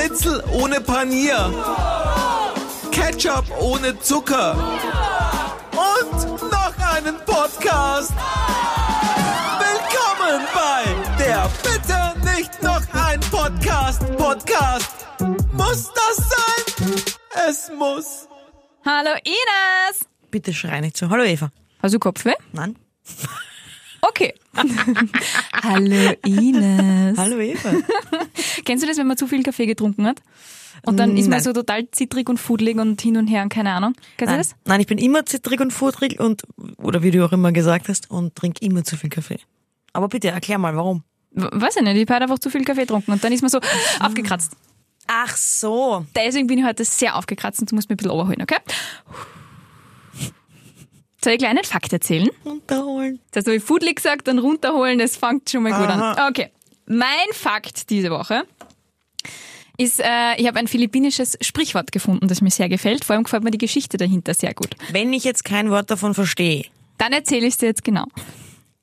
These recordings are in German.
Schnitzel ohne Panier. Ketchup ohne Zucker. Und noch einen Podcast. Willkommen bei der Bitte nicht noch ein Podcast. Podcast. Muss das sein? Es muss. Hallo Ines! Bitte schrei nicht so. Hallo Eva. Hast du Kopfweh? Nein. Okay. Hallo Ines. Hallo Eva. Kennst du das, wenn man zu viel Kaffee getrunken hat? Und dann ist man Nein. so total zittrig und fudelig und hin und her und keine Ahnung. Kennst du Nein. das? Nein, ich bin immer zittrig und futrig und, oder wie du auch immer gesagt hast, und trinke immer zu viel Kaffee. Aber bitte erklär mal, warum. W- Weiß ich nicht, ich habe einfach zu viel Kaffee getrunken und dann ist man so aufgekratzt. Ach so. Deswegen bin ich heute sehr aufgekratzt und du musst mir ein bisschen überholen, okay? Soll ich gleich einen Fakt erzählen? Unterholen. Das habe ich Foodly gesagt, dann runterholen, das fängt schon mal gut Aha. an. Okay. Mein Fakt diese Woche ist, äh, ich habe ein philippinisches Sprichwort gefunden, das mir sehr gefällt. Vor allem gefällt mir die Geschichte dahinter sehr gut. Wenn ich jetzt kein Wort davon verstehe. Dann erzähle ich es dir jetzt genau.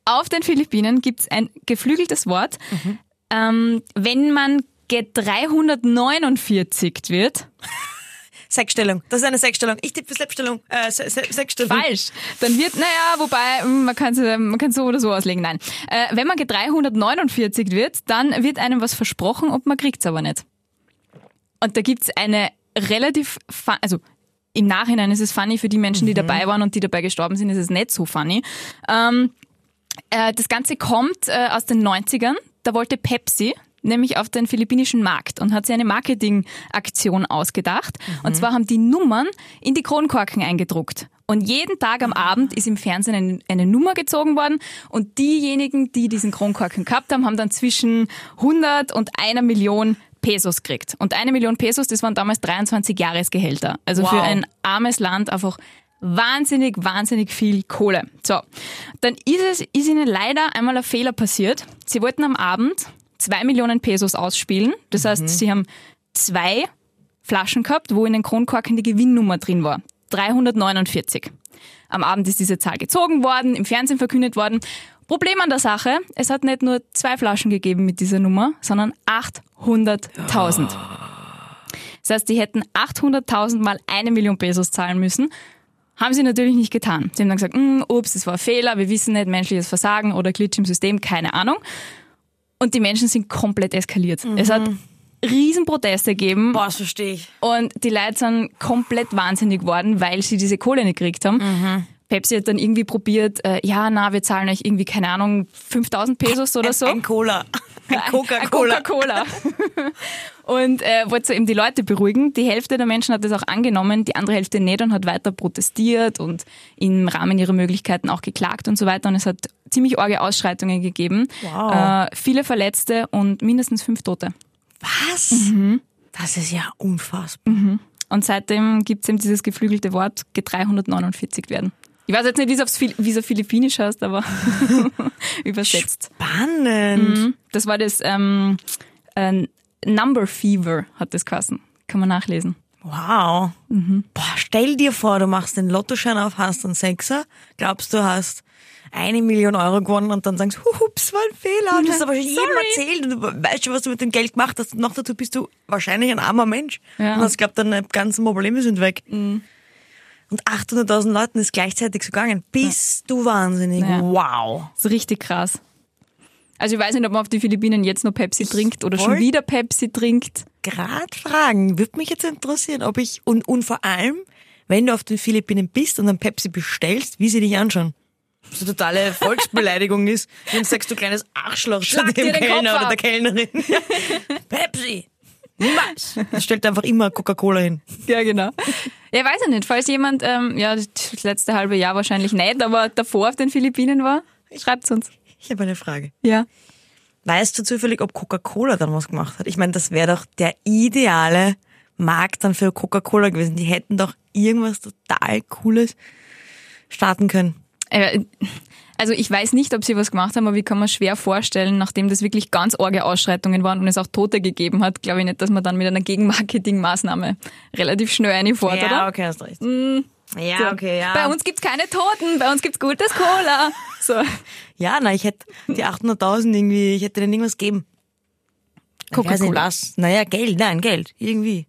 Auf den Philippinen gibt es ein geflügeltes Wort. Ähm, wenn man G349 wird, Sechsstellung. Das ist eine Sechsstellung. Ich tippe für Selbststellung. Äh, Se Se Sechsstellung. falsch. Dann wird, naja, wobei, mm, man kann es man kann's so oder so auslegen. Nein. Äh, wenn man G349 wird, dann wird einem was versprochen und man kriegt's aber nicht. Und da gibt's eine relativ, also im Nachhinein ist es funny für die Menschen, die dabei waren und die dabei gestorben sind, ist es nicht so funny. Ähm, äh, das Ganze kommt äh, aus den 90ern. Da wollte Pepsi nämlich auf den philippinischen Markt und hat sich eine Marketingaktion ausgedacht. Und zwar haben die Nummern in die Kronkorken eingedruckt. Und jeden Tag am Abend ist im Fernsehen eine, eine Nummer gezogen worden und diejenigen, die diesen Kronkorken gehabt haben, haben dann zwischen 100 und einer Million Pesos gekriegt. Und eine Million Pesos, das waren damals 23 Jahresgehälter. Also für Wow. ein armes Land einfach wahnsinnig, wahnsinnig viel Kohle. So, dann ist es, ist ihnen leider einmal ein Fehler passiert. Sie wollten am Abend zwei Millionen Pesos ausspielen. Das heißt, sie haben zwei Flaschen gehabt, wo in den Kronkorken die Gewinnnummer drin war. 349. Am Abend ist diese Zahl gezogen worden, im Fernsehen verkündet worden. Problem an der Sache, es hat nicht nur zwei Flaschen gegeben mit dieser Nummer, sondern 800.000. Das heißt, die hätten 800.000 mal eine Million Pesos zahlen müssen. Haben sie natürlich nicht getan. Sie haben dann gesagt, "Mm, ups, das war ein Fehler, wir wissen nicht, menschliches Versagen oder Glitch im System, keine Ahnung. Und die Menschen sind komplett eskaliert. Es hat Riesenproteste gegeben Boah, das verstehe ich. und die Leute sind komplett wahnsinnig geworden, weil sie diese Kohle nicht gekriegt haben. Pepsi hat dann irgendwie probiert, äh, ja, na, wir zahlen euch irgendwie, keine Ahnung, 5000 Pesos oder so. Ein Cola. Coca-Cola. Coca-Cola. und äh, wollte so eben die Leute beruhigen. Die Hälfte der Menschen hat das auch angenommen, die andere Hälfte nicht und hat weiter protestiert und im Rahmen ihrer Möglichkeiten auch geklagt und so weiter. Und es hat ziemlich arge Ausschreitungen gegeben. Wow. Äh, viele Verletzte und mindestens fünf Tote. Was? Mhm. Das ist ja unfassbar. Und seitdem gibt's eben dieses geflügelte Wort G349 werden. Ich weiß jetzt nicht, wie es auf Philippinisch heißt, aber übersetzt. Spannend. Das war das ähm, äh, Number Fever, hat das geheißen. Kann man nachlesen. Wow. Mhm. Boah, stell dir vor, du machst den Lottoschein auf, hast einen Sechser, glaubst du hast eine Million Euro gewonnen und dann sagst, hups, war ein Fehler. Und das hast aber schon jedem erzählt und du weißt schon, was du mit dem Geld gemacht hast. Und noch dazu bist du wahrscheinlich ein armer Mensch. Ja. Mhm. Und hast glaubt, deine ganzen Probleme sind weg. Und 800.000 Leuten ist gleichzeitig so gegangen. Bist du wahnsinnig. Ja. Wow. Das ist richtig krass. Also ich weiß nicht, ob man auf die Philippinen jetzt noch Pepsi trinkt oder schon wieder Pepsi trinkt. Grad fragen, würde mich jetzt interessieren, ob ich, und, und vor allem, wenn du auf den Philippinen bist und ein Pepsi bestellst, wie sie dich anschauen. So totale Volksbeleidigung ist, wenn du sagst, du kleines Arschloch zu Schlag dem Kellner oder der Kellnerin. Pepsi! Niemals! Das stellt einfach immer Coca-Cola hin. Ja, genau. Ja, weiß ich nicht. Falls jemand, ähm, ja, das letzte halbe Jahr wahrscheinlich nicht, aber davor auf den Philippinen war, schreibt's uns. Ich habe eine Frage. Ja. Weißt du zufällig, ob Coca-Cola dann was gemacht hat? Ich meine, das wäre doch der ideale Markt dann für Coca-Cola gewesen. Die hätten doch irgendwas total Cooles starten können. Äh, Also ich weiß nicht, ob sie was gemacht haben, aber ich kann mir schwer vorstellen, nachdem das wirklich ganz arge Ausschreitungen waren und es auch Tote gegeben hat, glaube ich nicht, dass man dann mit einer Gegenmarketingmaßnahme relativ schnell einfährt, ja, oder? okay, hast recht. So. Ja, okay, ja. Bei uns gibt's keine Toten, bei uns gibt's gutes Cola. So. Ja, na, ich hätte die 800.000 irgendwie, ich hätte denen irgendwas geben. Coca-Cola. was. Naja, Geld, nein, Geld. Irgendwie.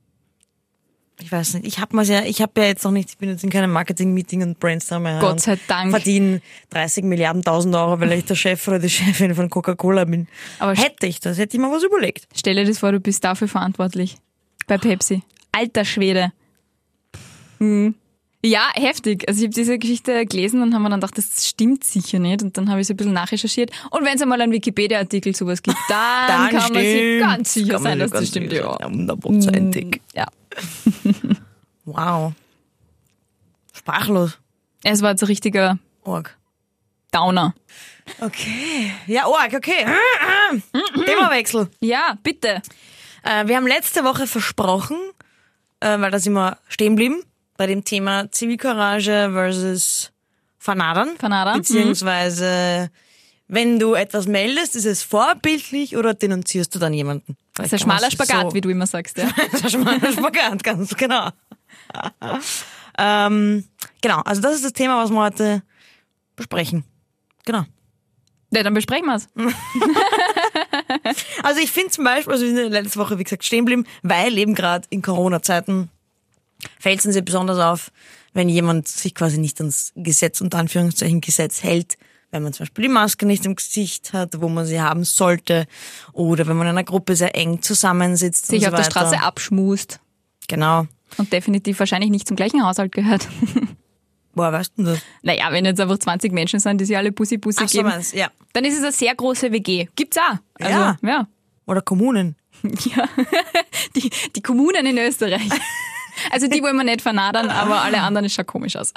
Ich weiß nicht. Ich hab mal's ja, ich habe ja jetzt noch nicht, ich bin jetzt in keinem Marketing-Meeting und Brainstormer. Gott sei Dank. Verdiene 30 Milliarden tausend Euro, weil ich der Chef oder die Chefin von Coca-Cola bin. Aber hätte ich das, hätte ich mir was überlegt. Stell dir das vor, du bist dafür verantwortlich. Bei Pepsi. Alter Schwede. Hm. Ja, heftig. Also ich habe diese Geschichte gelesen und haben mir dann gedacht, das stimmt sicher nicht. Und dann habe ich so ein bisschen nachrecherchiert. Und wenn es einmal einen Wikipedia-Artikel sowas gibt, dann, kann man sich stimmt. ganz sicher sein, dass das stimmt. Ja. Hundertprozentig. Ja. Wow. Sprachlos. Es war jetzt ein richtiger Org. Downer. Okay. Ja, Org, okay. Themawechsel. Ja, bitte. Äh, wir haben letzte Woche versprochen, äh, weil da sind wir stehen geblieben, bei dem Thema Zivilcourage versus Fanadern. Fanadern, Beziehungsweise, wenn du etwas meldest, ist es vorbildlich oder denunzierst du dann jemanden? Das ist ein schmaler Spagat, wie du immer sagst. Ja. Das ist ein schmaler Spagat, ganz genau. ähm, genau, also das ist das Thema, was wir heute besprechen. Genau. ja, dann besprechen wir es. Also ich finde zum Beispiel, also wir sind letzte Woche, wie gesagt, stehen geblieben, weil eben gerade in Corona-Zeiten fällt es uns ja besonders auf, wenn jemand sich quasi nicht ans Gesetz, unter Anführungszeichen Gesetz hält, wenn man zum Beispiel die Maske nicht im Gesicht hat, wo man sie haben sollte, oder wenn man in einer Gruppe sehr eng zusammensitzt Sich und so auf der weiter. Straße abschmust Genau. und definitiv wahrscheinlich nicht zum gleichen Haushalt gehört. Woher weißt du das? naja, wenn jetzt einfach 20 Menschen sind, die sich alle Bussi-Bussi Ach so, geben, meinst, ja. dann ist es eine sehr große WG. Gibt's auch. Also, Ja. ja. Oder Kommunen. Ja, die, die Kommunen in Österreich. Also die wollen wir nicht vernadern, aber alle anderen ist schon komisch aus.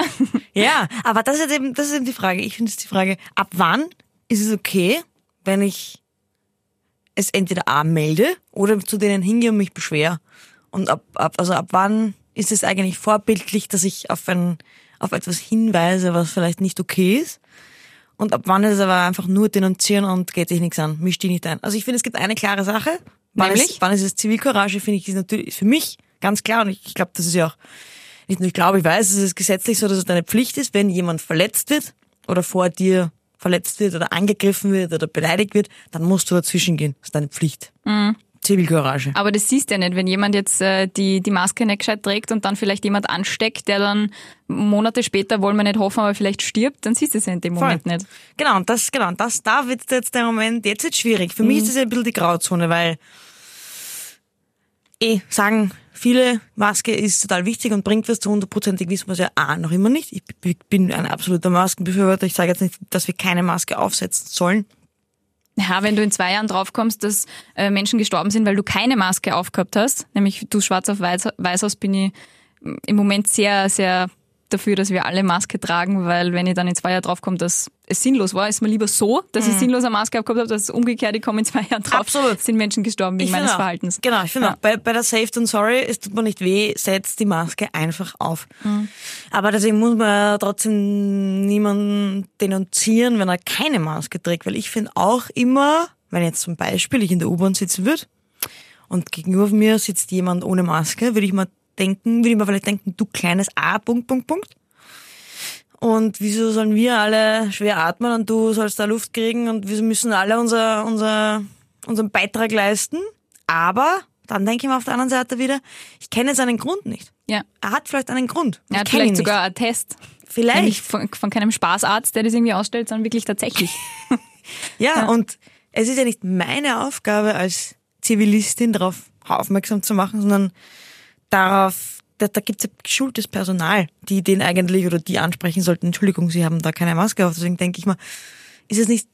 Ja, aber das ist eben, das ist eben die Frage. Ich finde es die Frage, ab wann ist es okay, wenn ich es entweder A melde oder zu denen hingehe und mich beschwer? Und ab, ab, also ab wann ist es eigentlich vorbildlich, dass ich auf ein, auf etwas hinweise, was vielleicht nicht okay ist? Und ab wann ist es aber einfach nur denunzieren und geht sich nichts an, mischt dich nicht ein. Also ich finde, es gibt eine klare Sache. Wann Nämlich? Ist, wann ist es Zivilcourage, finde ich, ist natürlich für mich ganz klar. Und ich, glaube, das ist ja auch nicht nur ich glaube, ich weiß, es ist gesetzlich so, dass es deine Pflicht ist, wenn jemand verletzt wird oder vor dir verletzt wird oder angegriffen wird oder beleidigt wird, dann musst du dazwischen gehen. Das ist deine Pflicht. Zivilcourage. Aber das siehst du ja nicht, wenn jemand jetzt äh, die, die Maske nicht gescheit trägt und dann vielleicht jemand ansteckt, der dann Monate später, wollen wir nicht hoffen, aber vielleicht stirbt, dann siehst du es ja in dem Voll. Moment nicht. Genau, und das, genau, und das, da wird jetzt der Moment, jetzt ist schwierig. Für mich ist das ja ein bisschen die Grauzone, weil, eh, sagen viele, Maske ist total wichtig und bringt was zu hundertprozentig wissen wir es ja A, noch immer nicht. Ich bin ein absoluter Maskenbefürworter. Ich sage jetzt nicht, dass wir keine Maske aufsetzen sollen. Ja, wenn du in zwei Jahren draufkommst, dass äh, Menschen gestorben sind, weil du keine Maske aufgehabt hast, nämlich du schwarz auf weiß, weiß aus, bin ich im Moment sehr, sehr dafür, dass wir alle Maske tragen, weil wenn ich dann in zwei Jahren draufkomme, dass es sinnlos war, ist mir lieber so, dass ich sinnlos eine Maske aufgehabt habe, dass es umgekehrt, ich komme in zwei Jahren drauf, Mhm. Absolut. sind Menschen gestorben wegen Ich meines auch. Verhaltens. Genau, ich finde Ja. auch, bei, bei der Saved and Sorry, es tut mir nicht weh, setzt die Maske einfach auf. Mhm. Aber deswegen muss man trotzdem niemanden denunzieren, wenn er keine Maske trägt, weil ich finde auch immer, wenn jetzt zum Beispiel ich in der U-Bahn sitzen würde und gegenüber mir sitzt jemand ohne Maske, würde ich mal denken, würde ich mir vielleicht denken, du kleines A, Punkt, Punkt, Punkt. Und wieso sollen wir alle schwer atmen und du sollst da Luft kriegen und wir müssen alle unser, unser, unseren Beitrag leisten? Aber dann denke ich mir auf der anderen Seite wieder, ich kenne seinen Grund nicht. Ja. Er hat vielleicht einen Grund. Er hat vielleicht sogar einen Test. Vielleicht. Nämlich von, von keinem Spaßarzt, der das irgendwie ausstellt, sondern wirklich tatsächlich. Ja, und es ist ja nicht meine Aufgabe als Zivilistin darauf aufmerksam zu machen, sondern darauf, da, da gibt es ja geschultes Personal, die den eigentlich oder die ansprechen sollten. Entschuldigung, sie haben da keine Maske auf. Deswegen denke ich mal, ist es nicht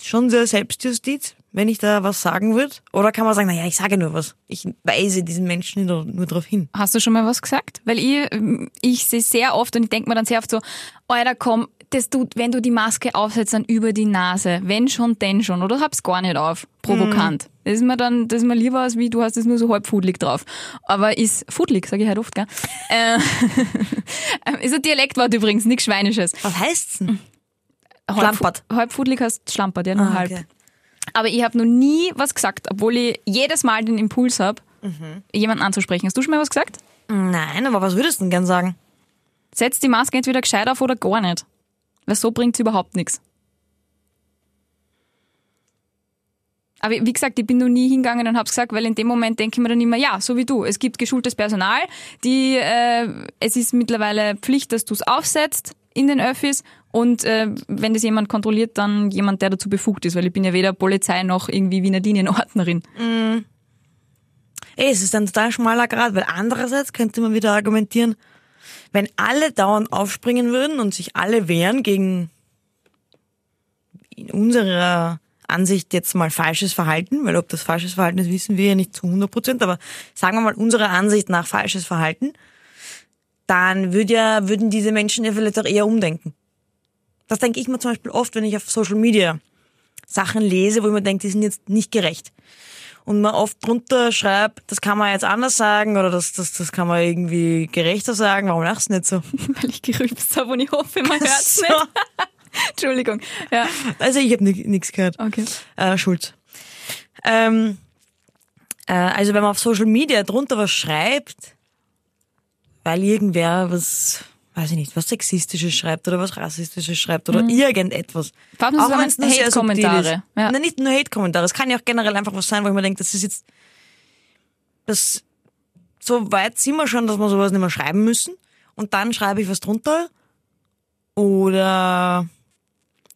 schon sehr Selbstjustiz, wenn ich da was sagen würde? Oder kann man sagen, naja, ich sage nur was. Ich weise diesen Menschen nur, nur darauf hin. Hast du schon mal was gesagt? Weil ich, ich sehe sehr oft und ich denke mir dann sehr oft so, Alter, komm, das tut, wenn du die Maske aufsetzt, dann über die Nase. Wenn schon, denn schon. Oder hab's gar nicht auf. Provokant. Das ist mir dann, das ist mir lieber, als wie du hast es nur so halb fudelig drauf. Aber ist, fudelig, sage ich halt oft, gell? Äh, ist ein Dialektwort übrigens, nichts Schweinisches. Was heißt's denn? Halb, Schlampert. Halb fudelig heißt schlampert, ja, nur Ah, halb. okay. Aber ich habe noch nie was gesagt, obwohl ich jedes Mal den Impuls habe, jemanden anzusprechen. Hast du schon mal was gesagt? Nein, aber was würdest du denn gern sagen? Setz die Maske entweder gescheit auf oder gar nicht. Weil so bringt's überhaupt nichts. Aber wie gesagt, ich bin noch nie hingegangen und habe gesagt, weil in dem Moment denke ich mir dann immer, ja, so wie du. Es gibt geschultes Personal, die äh, es ist mittlerweile Pflicht, dass du es aufsetzt in den Öffis und äh, wenn das jemand kontrolliert, dann jemand, der dazu befugt ist, weil ich bin ja weder Polizei noch irgendwie Wiener Linienordnerin. Ey, es ist ein total schmaler Grad, weil andererseits könnte man wieder argumentieren, wenn alle dauernd aufspringen würden und sich alle wehren gegen in unserer Ansicht jetzt mal falsches Verhalten, weil ob das falsches Verhalten ist, wissen wir ja nicht zu 100 Prozent, aber sagen wir mal unserer Ansicht nach falsches Verhalten, dann würd ja, würden diese Menschen ja vielleicht auch eher umdenken. Das denke ich mir zum Beispiel oft, wenn ich auf Social Media Sachen lese, wo ich mir denke, die sind jetzt nicht gerecht. Und man oft drunter schreibt, das kann man jetzt anders sagen oder das, das, das kann man irgendwie gerechter sagen. Warum lachst du nicht so? weil ich gerülpst habe und ich hoffe, man hört es So. nicht. Entschuldigung. Ja, Also ich habe nichts gehört. okay. Äh, Schulz. Ähm, äh, also wenn man auf Social Media drunter was schreibt, weil irgendwer was, weiß ich nicht, was Sexistisches schreibt oder was Rassistisches schreibt oder irgendetwas. Vor allem so Auch wenn es nur. Hate-Kommentare. Ja. Nein, nicht nur Hate-Kommentare. Es kann ja auch generell einfach was sein, wo ich mir denke, das ist jetzt, das, so weit sind wir schon, dass wir sowas nicht mehr schreiben müssen. Und dann schreibe ich was drunter oder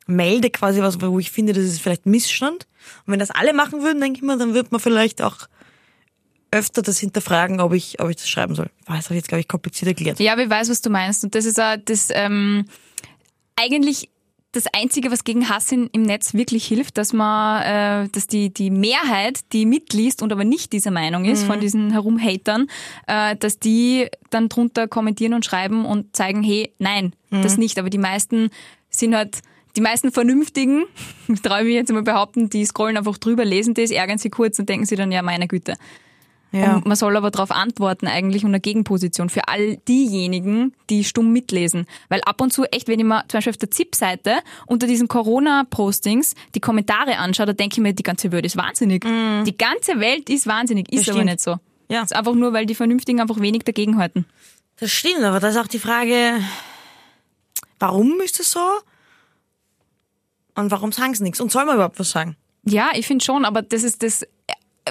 melde quasi was, wo ich finde, das ist vielleicht Missstand. Und wenn das alle machen würden, denke ich mir, dann wird man vielleicht auch öfter das hinterfragen, ob ich, ob ich das schreiben soll. Boah, Das habe ich jetzt, glaube ich, kompliziert erklärt. Ja, aber ich weiß, was du meinst. Und das ist auch das ähm, eigentlich das Einzige, was gegen Hass in, im Netz wirklich hilft, dass man, äh, dass die, die Mehrheit, die mitliest und aber nicht dieser Meinung ist, von diesen Herumhatern, äh, dass die dann drunter kommentieren und schreiben und zeigen, hey, nein, das nicht. Aber die meisten sind halt, die meisten Vernünftigen, traue ich mich jetzt mal behaupten, die scrollen einfach drüber, lesen das, ärgern sie kurz und denken sie dann, ja, meine Güte. Ja. Und man soll aber darauf antworten eigentlich und eine Gegenposition für all diejenigen, die stumm mitlesen. Weil ab und zu echt, wenn ich mir zum Beispiel auf der ZIP-Seite unter diesen Corona-Postings die Kommentare anschaue, da denke ich mir, die ganze Welt ist wahnsinnig. Die ganze Welt ist wahnsinnig, ist Das aber stimmt. nicht so. Ja. Das ist einfach nur, weil die Vernünftigen einfach wenig dagegenhalten. Das stimmt, aber da ist auch die Frage, warum ist das so? Und warum sagen sie nichts? Und soll man überhaupt was sagen? Ja, ich finde schon, aber das ist das,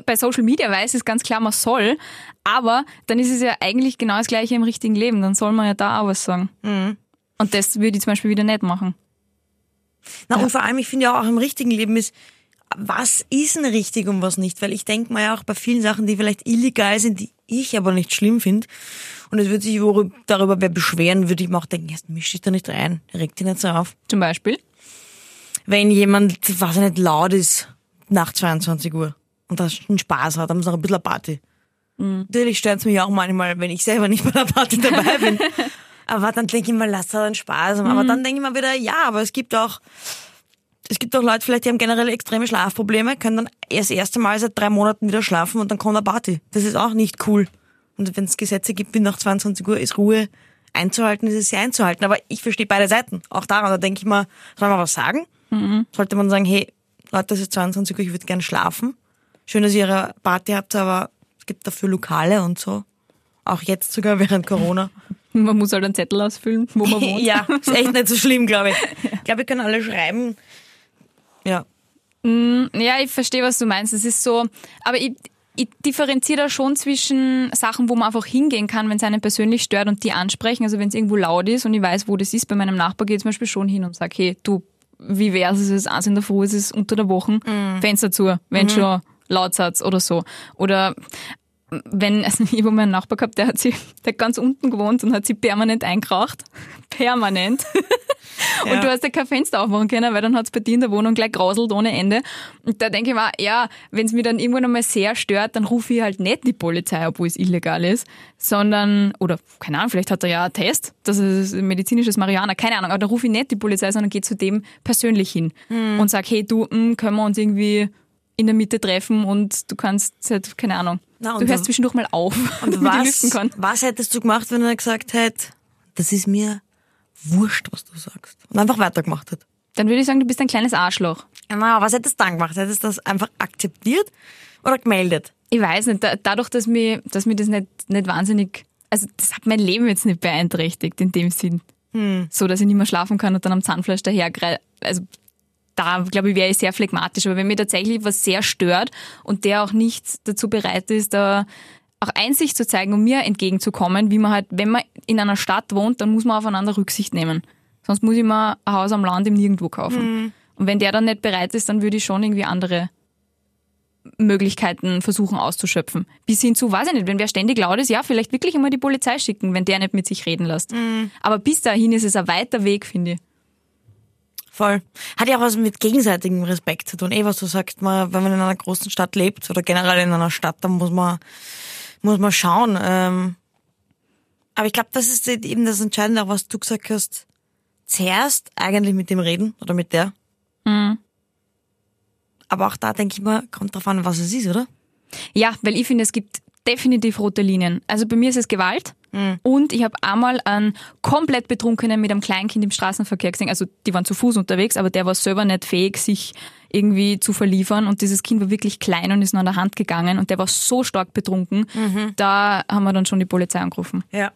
bei Social Media weiß es ganz klar, man soll, aber dann ist es ja eigentlich genau das Gleiche im richtigen Leben, dann soll man ja da auch was sagen. Und das würde ich zum Beispiel wieder nicht machen. Na, und vor allem, ich finde ja auch im richtigen Leben ist, was ist denn richtig und was nicht? Weil ich denke mal ja auch bei vielen Sachen, die vielleicht illegal sind, die ich aber nicht schlimm finde. Und es würde sich darüber wer beschweren, würde ich mir auch denken, jetzt misch dich da nicht rein, reg dich nicht so auf. Zum Beispiel. Wenn jemand, was nicht, laut ist nach 22 Uhr und da einen Spaß hat, haben sie noch ein bisschen eine Party. Natürlich stört es mich auch manchmal, wenn ich selber nicht bei der Party dabei bin. aber dann denke ich mal, lass da einen Spaß haben. Aber dann denke ich mal wieder, ja, aber es gibt auch, es gibt auch Leute, vielleicht, die haben generell extreme Schlafprobleme, können dann erst das erste Mal seit drei Monaten wieder schlafen und dann kommt eine Party. Das ist auch nicht cool. Und wenn es Gesetze gibt, wie nach 22 Uhr ist Ruhe einzuhalten, ist es sie einzuhalten. Aber ich verstehe beide Seiten. Auch daran, da denke ich mal, soll man was sagen? Sollte man sagen, hey, Leute, es ist 22 Uhr, ich würde gerne schlafen. Schön, dass ihr ihre Party habt, aber es gibt dafür Lokale und so. Auch jetzt sogar während Corona. Man muss halt einen Zettel ausfüllen, wo man wohnt. ja, ist echt nicht so schlimm, glaube ich. Ich glaube, wir können alle schreiben. Ja. Ja, ich verstehe, was du meinst. Es ist so, aber ich, ich differenziere da schon zwischen Sachen, wo man einfach hingehen kann, wenn es einen persönlich stört und die ansprechen. Also wenn es irgendwo laut ist und ich weiß, wo das ist, bei meinem Nachbar gehe ich zum Beispiel schon hin und sage, hey, du, wie wär's, es ist eins in der Früh, es ist unter der Woche, Fenster zu, wenn schon Lautsatz oder so. Oder wenn, also ich habe mal einen Nachbar gehabt, der hat sie, der hat ganz unten gewohnt und hat sie permanent eingeraucht. Permanent. Ja. Und du hast ja kein Fenster aufmachen können, weil dann hat's bei dir in der Wohnung gleich grauselt ohne Ende. Und da denke ich mir, ja, wenn es mir dann irgendwann einmal sehr stört, dann rufe ich halt nicht die Polizei, obwohl es illegal ist, sondern, oder keine Ahnung, vielleicht hat er ja einen Test, das ist medizinisches Marihuana, keine Ahnung, aber dann rufe ich nicht die Polizei, sondern gehe zu dem persönlich hin und sag, hey du, mh, können wir uns irgendwie in der Mitte treffen und du kannst, halt, keine Ahnung, Na, du hörst zwischendurch mal auf, Und was, was hättest du gemacht, wenn er gesagt hätte, das ist mir wurscht, was du sagst. Und einfach weitergemacht hat. Dann würde ich sagen, du bist ein kleines Arschloch. Na, was hättest du dann gemacht? Hättest du das einfach akzeptiert oder gemeldet? Ich weiß nicht, da, dadurch, dass mir, dass mir das nicht, nicht wahnsinnig, also das hat mein Leben jetzt nicht beeinträchtigt in dem Sinn. So, dass ich nicht mehr schlafen kann und dann am Zahnfleisch daher, also da, glaube ich, wäre ich sehr phlegmatisch. Aber wenn mir tatsächlich was sehr stört und der auch nicht dazu bereit ist, da auch Einsicht zu zeigen und mir entgegenzukommen, wie man halt, wenn man in einer Stadt wohnt, dann muss man aufeinander Rücksicht nehmen. Sonst muss ich mir ein Haus am Land im Nirgendwo kaufen. Und wenn der dann nicht bereit ist, dann würde ich schon irgendwie andere Möglichkeiten versuchen auszuschöpfen. Bis hin zu, weiß ich nicht, wenn wer ständig laut ist, ja, vielleicht wirklich einmal die Polizei schicken, wenn der nicht mit sich reden lässt. Aber bis dahin ist es ein weiter Weg, finde ich. Voll. Hat ja auch was mit gegenseitigem Respekt zu tun. Eh, was du sagst, man, wenn man in einer großen Stadt lebt oder generell in einer Stadt, dann muss man, muss man schauen. Ähm, aber ich glaube, das ist eben das Entscheidende, auch was du gesagt hast. Zuerst eigentlich mit dem reden oder mit der. Aber auch da denke ich mal, kommt drauf an, was es ist, oder? Ja, weil ich finde, es gibt definitiv rote Linien. Also bei mir ist es Gewalt. Und ich habe einmal einen komplett Betrunkenen mit einem Kleinkind im Straßenverkehr gesehen. Also die waren zu Fuß unterwegs, aber der war selber nicht fähig, sich irgendwie zu verliefern. Und dieses Kind war wirklich klein und ist nur an der Hand gegangen. Und der war so stark betrunken, da haben wir dann schon die Polizei angerufen. Ja.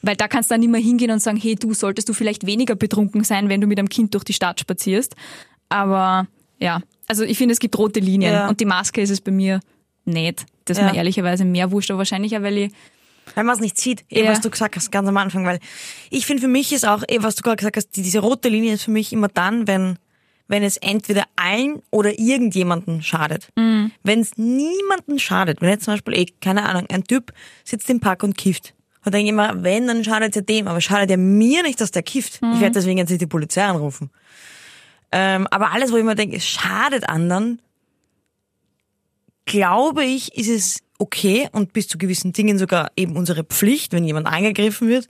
Weil da kannst du dann nicht mehr hingehen und sagen, hey, du solltest du vielleicht weniger betrunken sein, wenn du mit einem Kind durch die Stadt spazierst. Aber ja, also ich finde, es gibt rote Linien. Ja. Und die Maske ist es bei mir nicht. Das ist Ja. mir ehrlicherweise mehr wurscht, aber wahrscheinlich auch, weil ich Wenn man es nicht sieht, eh, Ja. was du gesagt hast, ganz am Anfang, weil ich finde, für mich ist auch, eh, was du gerade gesagt hast, die, diese rote Linie ist für mich immer dann, wenn, wenn es entweder allen oder irgendjemanden schadet. Wenn es niemanden schadet, wenn jetzt zum Beispiel, eh, keine Ahnung, ein Typ sitzt im Park und kifft. Und denke ich immer, wenn, dann schadet ja dem, aber schadet ja mir nicht, dass der kifft. Ich werde deswegen jetzt nicht die Polizei anrufen. Ähm, aber alles, wo ich mir denke, es schadet anderen, glaube ich, ist es okay und bis zu gewissen Dingen sogar eben unsere Pflicht, wenn jemand angegriffen wird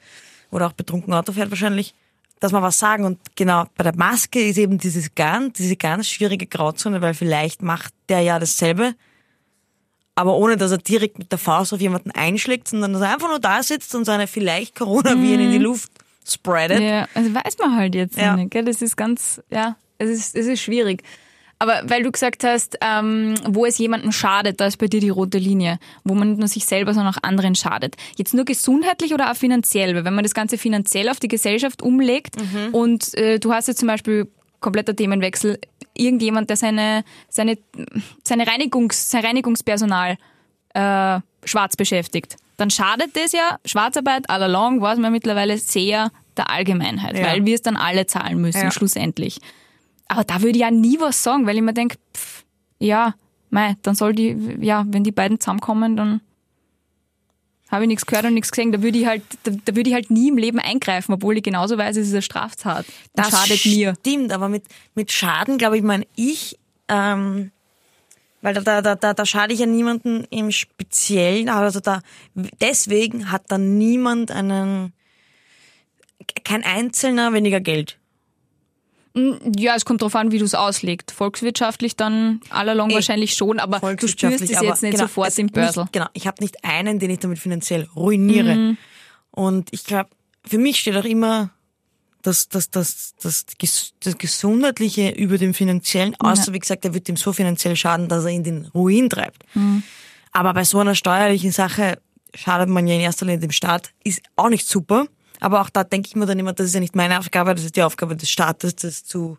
oder auch betrunken Auto fährt wahrscheinlich, dass wir was sagen. Und genau bei der Maske ist eben dieses ganz, diese ganz schwierige Grauzone, weil vielleicht macht der ja dasselbe, aber ohne dass er direkt mit der Faust auf jemanden einschlägt, sondern dass er einfach nur da sitzt und seine vielleicht Coronaviren in die Luft spreadet. Ja, also weiß man halt jetzt Ja. nicht. Gell? Das ist ganz, ja, es ist, es ist schwierig. Aber weil du gesagt hast, ähm, wo es jemandem schadet, da ist bei dir die rote Linie, wo man nicht nur sich selber, sondern auch anderen schadet. Jetzt nur gesundheitlich oder auch finanziell? Weil wenn man das Ganze finanziell auf die Gesellschaft umlegt und äh, du hast jetzt zum Beispiel kompletter Themenwechsel, irgendjemand, der seine, seine, seine Reinigungs, sein Reinigungspersonal äh, schwarz beschäftigt, dann schadet das ja, Schwarzarbeit all along, weiß man mittlerweile sehr der Allgemeinheit, Ja. weil wir es dann alle zahlen müssen, Ja. schlussendlich. Aber da würde ich ja nie was sagen, weil ich mir denke, pff, ja, mei, dann soll die, ja, wenn die beiden zusammenkommen, dann habe ich nichts gehört und nichts gesehen. Da würde ich halt, da, da würde ich halt nie im Leben eingreifen, obwohl ich genauso weiß, es ist eine Straftat. Das schadet mir. Stimmt, aber mit, mit Schaden, glaube ich, meine ich, ähm, weil da, da, da, da, da schade ich ja niemanden im Speziellen, also da, deswegen hat dann niemand einen, kein Einzelner weniger Geld. Ja, es kommt darauf an, wie du es auslegst. Volkswirtschaftlich dann allalong Eh, wahrscheinlich schon, aber du spürst es jetzt nicht genau, sofort im nicht- Börsel. Genau, ich habe nicht einen, den ich damit finanziell ruiniere. Mhm. Und ich glaube, für mich steht auch immer das, das, das, das, das Gesundheitliche über dem Finanziellen, außer wie gesagt, er wird ihm so finanziell schaden, dass er ihn den Ruin treibt. Mhm. Aber bei so einer steuerlichen Sache schadet man ja in erster Linie dem Staat, ist auch nicht super. Aber auch da denke ich mir dann immer, das ist ja nicht meine Aufgabe, das ist die Aufgabe des Staates, das zu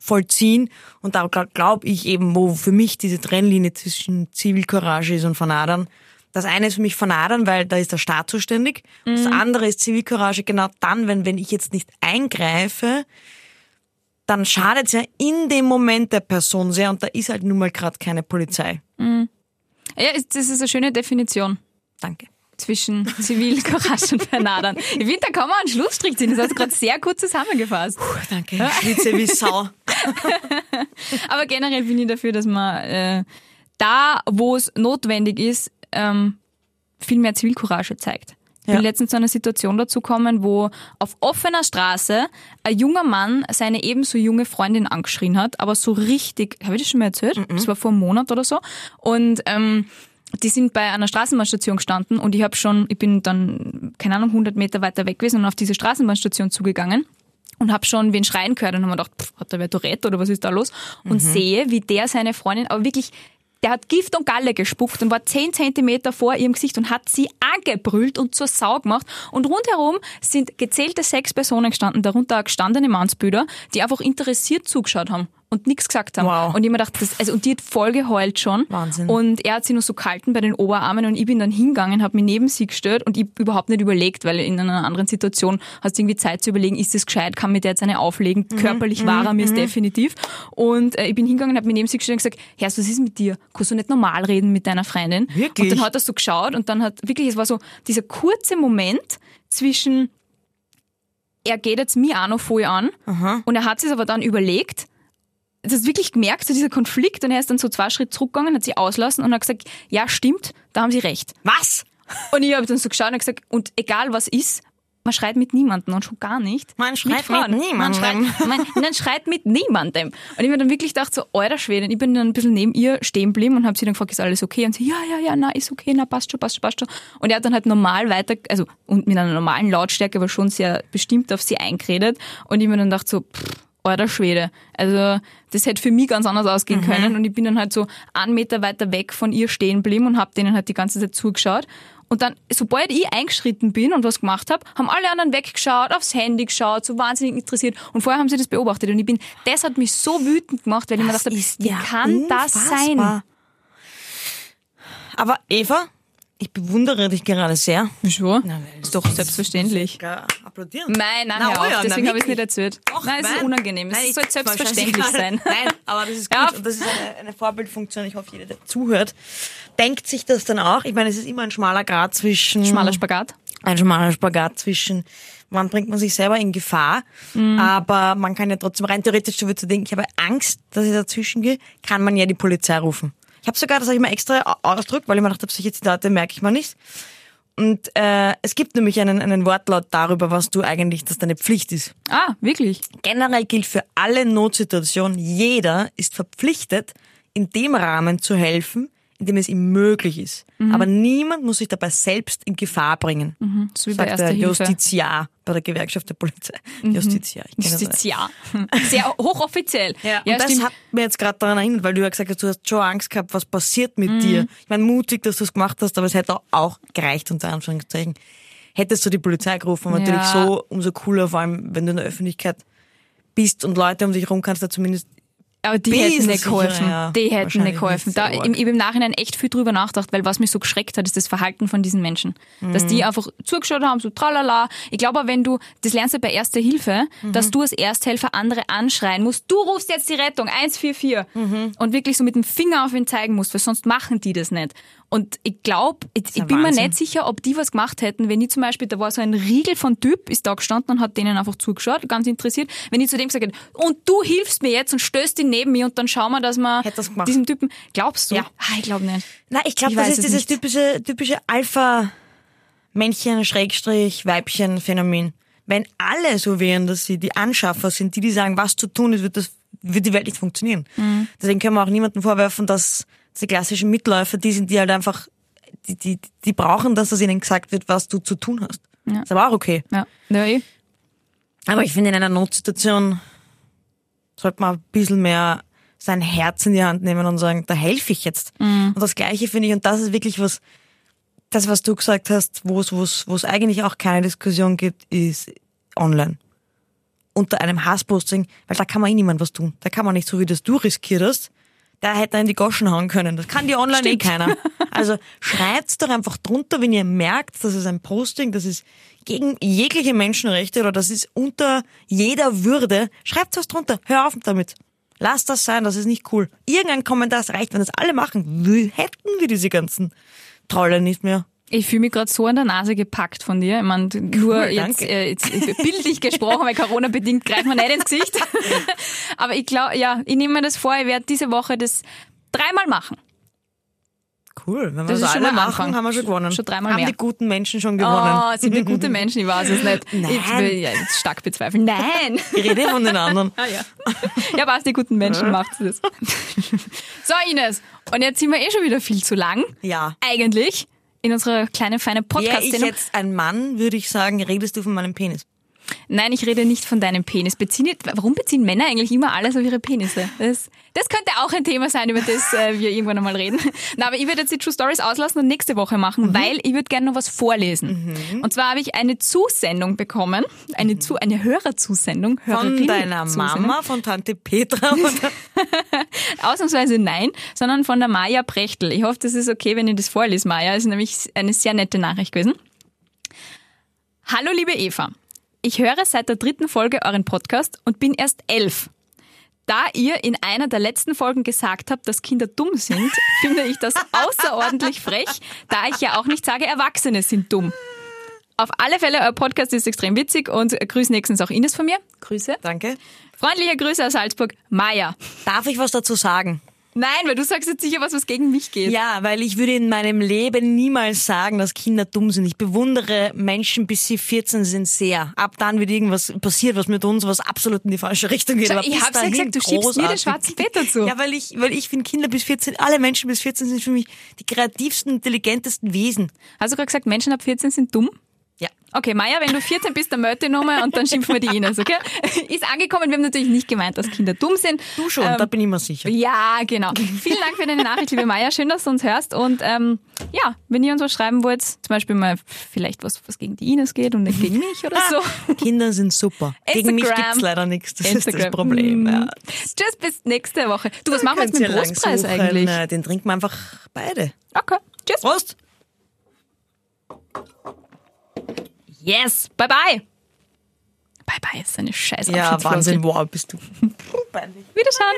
vollziehen. Und da glaube glaub ich eben, wo für mich diese Trennlinie zwischen Zivilcourage ist und Vernadern. Das eine ist für mich Vernadern, weil da ist der Staat zuständig. Das andere ist Zivilcourage genau dann, wenn, wenn ich jetzt nicht eingreife, dann schadet es ja in dem Moment der Person sehr und da ist halt nun mal gerade keine Polizei. Ja, ist- das ist eine schöne Definition Danke. Zwischen Zivilcourage und Vernadern. Ich finde, da kann man einen Schlussstrich ziehen. Das hast du gerade sehr gut zusammengefasst. Danke. Ich schwitze wie Sau. Aber generell bin ich dafür, dass man äh, da, wo es notwendig ist, ähm, viel mehr Zivilcourage zeigt. Ich bin Ja. letztens zu einer Situation dazu gekommen, wo auf offener Straße ein junger Mann seine ebenso junge Freundin angeschrien hat, aber so richtig, habe ich das schon mal erzählt? Das war vor einem Monat oder so. Und ähm, die sind bei einer Straßenbahnstation gestanden und ich habe schon, ich bin dann, keine Ahnung, 100 Meter weiter weg gewesen und auf diese Straßenbahnstation zugegangen und habe schon wen schreien gehört und habe mir gedacht, pff, hat der wer Tourette oder was ist da los? Und sehe, wie der seine Freundin, aber wirklich, der hat Gift und Galle gespuckt und war 10 Zentimeter vor ihrem Gesicht und hat sie angebrüllt und zur Sau gemacht. Und rundherum sind gezählte sechs Personen gestanden, darunter auch gestandene Mannsbüder, die einfach interessiert zugeschaut haben. Und nichts gesagt haben. Wow. Und ich mir gedacht, das, also, und die hat voll geheult schon. Wahnsinn. Und er hat sie nur so kalten bei den Oberarmen und ich bin dann hingegangen, habe mich neben sie gestellt und ich überhaupt nicht überlegt, weil in einer anderen Situation hast du irgendwie Zeit zu überlegen, ist das gescheit, kann mir der jetzt eine auflegen, Mhm. körperlich war er mir es definitiv. Und äh, ich bin hingegangen, habe mich neben sie gestellt und gesagt, Herr, was ist mit dir? Kannst du nicht normal reden mit deiner Freundin? Wirklich? Und dann hat er so geschaut und dann hat wirklich, es war so dieser kurze Moment zwischen, er geht jetzt mir auch noch voll an und er hat sich aber dann überlegt, das hast wirklich gemerkt, so dieser Konflikt und er ist dann so zwei Schritte zurückgegangen, hat sie auslassen und hat gesagt, ja stimmt, da haben sie recht. Was? Und ich habe dann so geschaut und gesagt, und egal was ist, man schreit mit niemandem und schon gar nicht. Man schreit Frauen. mit niemandem. Man schreit, man, man schreit mit niemandem. Und ich mir dann wirklich gedacht, so, alter Schwede. Und ich bin dann ein bisschen neben ihr stehen geblieben und habe sie dann gefragt, ist alles okay? Und sie, ja, ja, ja, na, ist okay, na, passt schon, passt schon, passt schon. Und er hat dann halt normal weiter, also, und mit einer normalen Lautstärke, aber schon sehr bestimmt auf sie eingeredet. Und ich mir dann dachte so, pff, alter Schwede. Also, das hätte für mich ganz anders ausgehen Mhm. können. Und ich bin dann halt so einen Meter weiter weg von ihr stehen geblieben und habe denen halt die ganze Zeit zugeschaut. Und dann, sobald ich eingeschritten bin und was gemacht habe, haben alle anderen weggeschaut, aufs Handy geschaut, so wahnsinnig interessiert. Und vorher haben sie das beobachtet. Und ich bin, das hat mich so wütend gemacht, weil ich mir Das gedacht habe, ist wie ja kann das sein? unfassbar. Aber Eva, ich bewundere dich gerade sehr. Wieso? weil ist doch selbstverständlich. Applaudieren. Nein, nein, Na, hör oh ja, na, deswegen habe ich es nicht erzählt. Doch, nein, es ist nein. unangenehm. Es Nein, soll ich- selbstverständlich sein. Nein, aber das ist Ja. gut. Und das ist eine, eine Vorbildfunktion. Ich hoffe, jeder, der zuhört, denkt sich das dann auch. Ich meine, es ist immer ein schmaler Grad zwischen... Schmaler Spagat. ein schmaler Spagat zwischen, wann bringt man sich selber in Gefahr, Mhm. aber man kann ja trotzdem rein theoretisch so zu denken, ich habe Angst, dass ich dazwischen gehe, kann man ja die Polizei rufen. Ich habe sogar, das habe ich mir extra au- ausgedrückt, weil ich mir gedacht habe, solche Zitate merke ich mir nicht. Und äh, es gibt nämlich einen, einen Wortlaut darüber, was du eigentlich, dass deine Pflicht ist. Ah, wirklich? Generell gilt für alle Notsituationen, jeder ist verpflichtet, in dem Rahmen zu helfen, in dem es ihm möglich ist. Mhm. Aber niemand muss sich dabei selbst in Gefahr bringen. So wie bei Sagt der. Mhm. Justiziar bei der Gewerkschaft der Polizei. Justiziar. Ich kenne das. Justiziar. Sehr hochoffiziell. Ja, ja und das stimmt. hat mir jetzt gerade daran erinnert, weil du ja gesagt hast, du hast schon Angst gehabt, was passiert mit Mhm. dir. Ich meine, mutig, dass du es gemacht hast, aber es hätte auch gereicht, unter Anführungszeichen. Hättest du die Polizei gerufen, Ja. natürlich so umso cooler, vor allem wenn du in der Öffentlichkeit bist und Leute um dich herum kannst, da zumindest Aber die Bisschen hätten nicht sicher, geholfen. ja. Die hätten nicht geholfen. Da, ich, ich habe im Nachhinein echt viel drüber nachgedacht, weil was mich so geschreckt hat, ist das Verhalten von diesen Menschen. Dass Mhm. die einfach zugeschaut haben, so tralala. Ich glaube, wenn du, das lernst du bei Erster Hilfe, Mhm. dass du als Ersthelfer andere anschreien musst. Du rufst jetzt die Rettung, 144. Mhm. Und wirklich so mit dem Finger auf ihn zeigen musst, weil sonst machen die das nicht. Und ich glaube, ich, ich bin mir Wahnsinn. nicht sicher, ob die was gemacht hätten, wenn ich zum Beispiel, da war so ein Riegel von Typ, ist da gestanden und hat denen einfach zugeschaut, ganz interessiert. Wenn ich zu dem gesagt hätte, und du hilfst mir jetzt und stößt ihn neben mir und dann schauen wir, dass wir diesem Typen, glaubst du? Ja. Ah, ich glaube nicht. Na, ich glaube, das ist es dieses nicht. typische, typische Alpha-Männchen, Schrägstrich, Weibchen-Phänomen. Wenn alle so wären, dass sie die Anschaffer sind, die, die sagen, was zu tun ist, wird das, wird die Welt nicht funktionieren. Mhm. Deswegen können wir auch niemandem vorwerfen, dass die klassischen Mitläufer, die sind, die halt einfach, die, die, die brauchen das, dass ihnen gesagt wird, was du zu tun hast. Ja. Ist aber auch okay. Ja, ja eh. Aber ich finde, in einer Notsituation sollte man ein bisschen mehr sein Herz in die Hand nehmen und sagen, da helfe ich jetzt. Und das Gleiche finde ich, und das ist wirklich was, das, was du gesagt hast, wo es, wo es, wo es eigentlich auch keine Diskussion gibt, ist online. Unter einem Hassposting, weil da kann man eh niemand was tun. Da kann man nicht so, wie das du riskiert hast, da hätte er in die Goschen hauen können. Das kann die online eh Stimmt. keiner. Also schreibt's doch einfach drunter, wenn ihr merkt, dass es ein Posting, das ist gegen jegliche Menschenrechte oder das ist unter jeder Würde. Schreibt was drunter. Hör auf damit. Lass das sein, das ist nicht cool. Irgendein Kommentar das reicht, wenn das alle machen, hätten wir diese ganzen Trolle nicht mehr. Ich fühle mich gerade so an der Nase gepackt von dir. Ich meine, nur jetzt, danke. äh, jetzt bildlich gesprochen, weil Corona bedingt greift man nicht ins Gesicht. Aber ich glaube, ja, ich nehme mir das vor, ich werde diese Woche das dreimal machen. Cool, wenn wir Das das, alle machen, Anfang. haben wir schon gewonnen. Schon dreimal haben mehr. die guten Menschen schon gewonnen. Oh, sind wir gute Menschen? Ich weiß es nicht. Nein. Ich will ja, jetzt stark bezweifeln. Nein. Ich rede von den anderen. Ah, ja. ja, was die guten Menschen macht das. so, Ines. Und jetzt sind wir eh schon wieder viel zu lang. Ja. Eigentlich. In unserer kleinen, feinen Wäre ich jetzt ein Mann, würde ich sagen, redest du von meinem Penis. Nein, ich rede nicht von deinem Penis. Beziehen, warum beziehen Männer eigentlich immer alles auf ihre Penisse? Das, das könnte auch ein Thema sein, über das äh, wir irgendwann einmal reden. Na, aber ich würde jetzt die True Stories auslassen und nächste Woche machen, Mhm. weil ich würde gerne noch was vorlesen. Und zwar habe ich eine Zusendung bekommen, eine, zu, eine Hörerzusendung. Mhm. Von Hörerin- deiner Zusendung. Mama, von Tante Petra. Ausnahmsweise nein, sondern von der Maja Prechtl. Ich hoffe, das ist okay, wenn ich das vorlese, Maja. Das ist nämlich eine sehr nette Nachricht gewesen. Hallo, liebe Eva. Ich höre seit der dritten Folge euren Podcast und bin erst elf. Da ihr in einer der letzten Folgen gesagt habt, dass Kinder dumm sind, finde ich das außerordentlich frech, da ich ja auch nicht sage, Erwachsene sind dumm. Auf alle Fälle, euer Podcast ist extrem witzig und grüß nächstens auch Ines von mir. Grüße. Danke. Freundliche Grüße aus Salzburg, Maja. Darf ich was dazu sagen? Nein, weil du sagst jetzt sicher was, was gegen mich geht. Ja, weil ich würde in meinem Leben niemals sagen, dass Kinder dumm sind. Ich bewundere Menschen, bis sie 14 sind, sehr. Ab dann wird irgendwas passiert, was mit uns was absolut in die falsche Richtung geht. Schau, Aber ich hab's ja gesagt, du schiebst mir den schwarzen Peter zu. Ja, weil ich, weil ich finde Kinder bis 14, alle Menschen bis 14 sind für mich die kreativsten, intelligentesten Wesen. Hast du gerade gesagt, Menschen ab 14 sind dumm? Ja. Okay, Maja, wenn du 14 bist, dann melde dich nochmal und dann schimpfen wir die Ines, okay? Ist angekommen, wir haben natürlich nicht gemeint, dass Kinder dumm sind. Du schon, Ähm, da bin ich mir sicher. Ja, genau. Vielen Dank für deine Nachricht, liebe Maja. Schön, dass du uns hörst. Und ähm, ja, wenn ihr uns was schreiben wollt, zum Beispiel mal vielleicht was, was gegen die Ines geht und nicht gegen mich oder so. Kinder sind super. Gegen mich Instagram. gibt's leider nichts. Das ist das Instagram. Problem. Ja. Mm. Tschüss, bis nächste Woche. Du, was machen wir jetzt mit dem Brustpreis eigentlich? Den trinken wir einfach beide. Okay, tschüss. Prost! Yes, bye bye. Bye bye ist eine scheiß Ja. Wahnsinn, wow, bist du. Wiederschauen.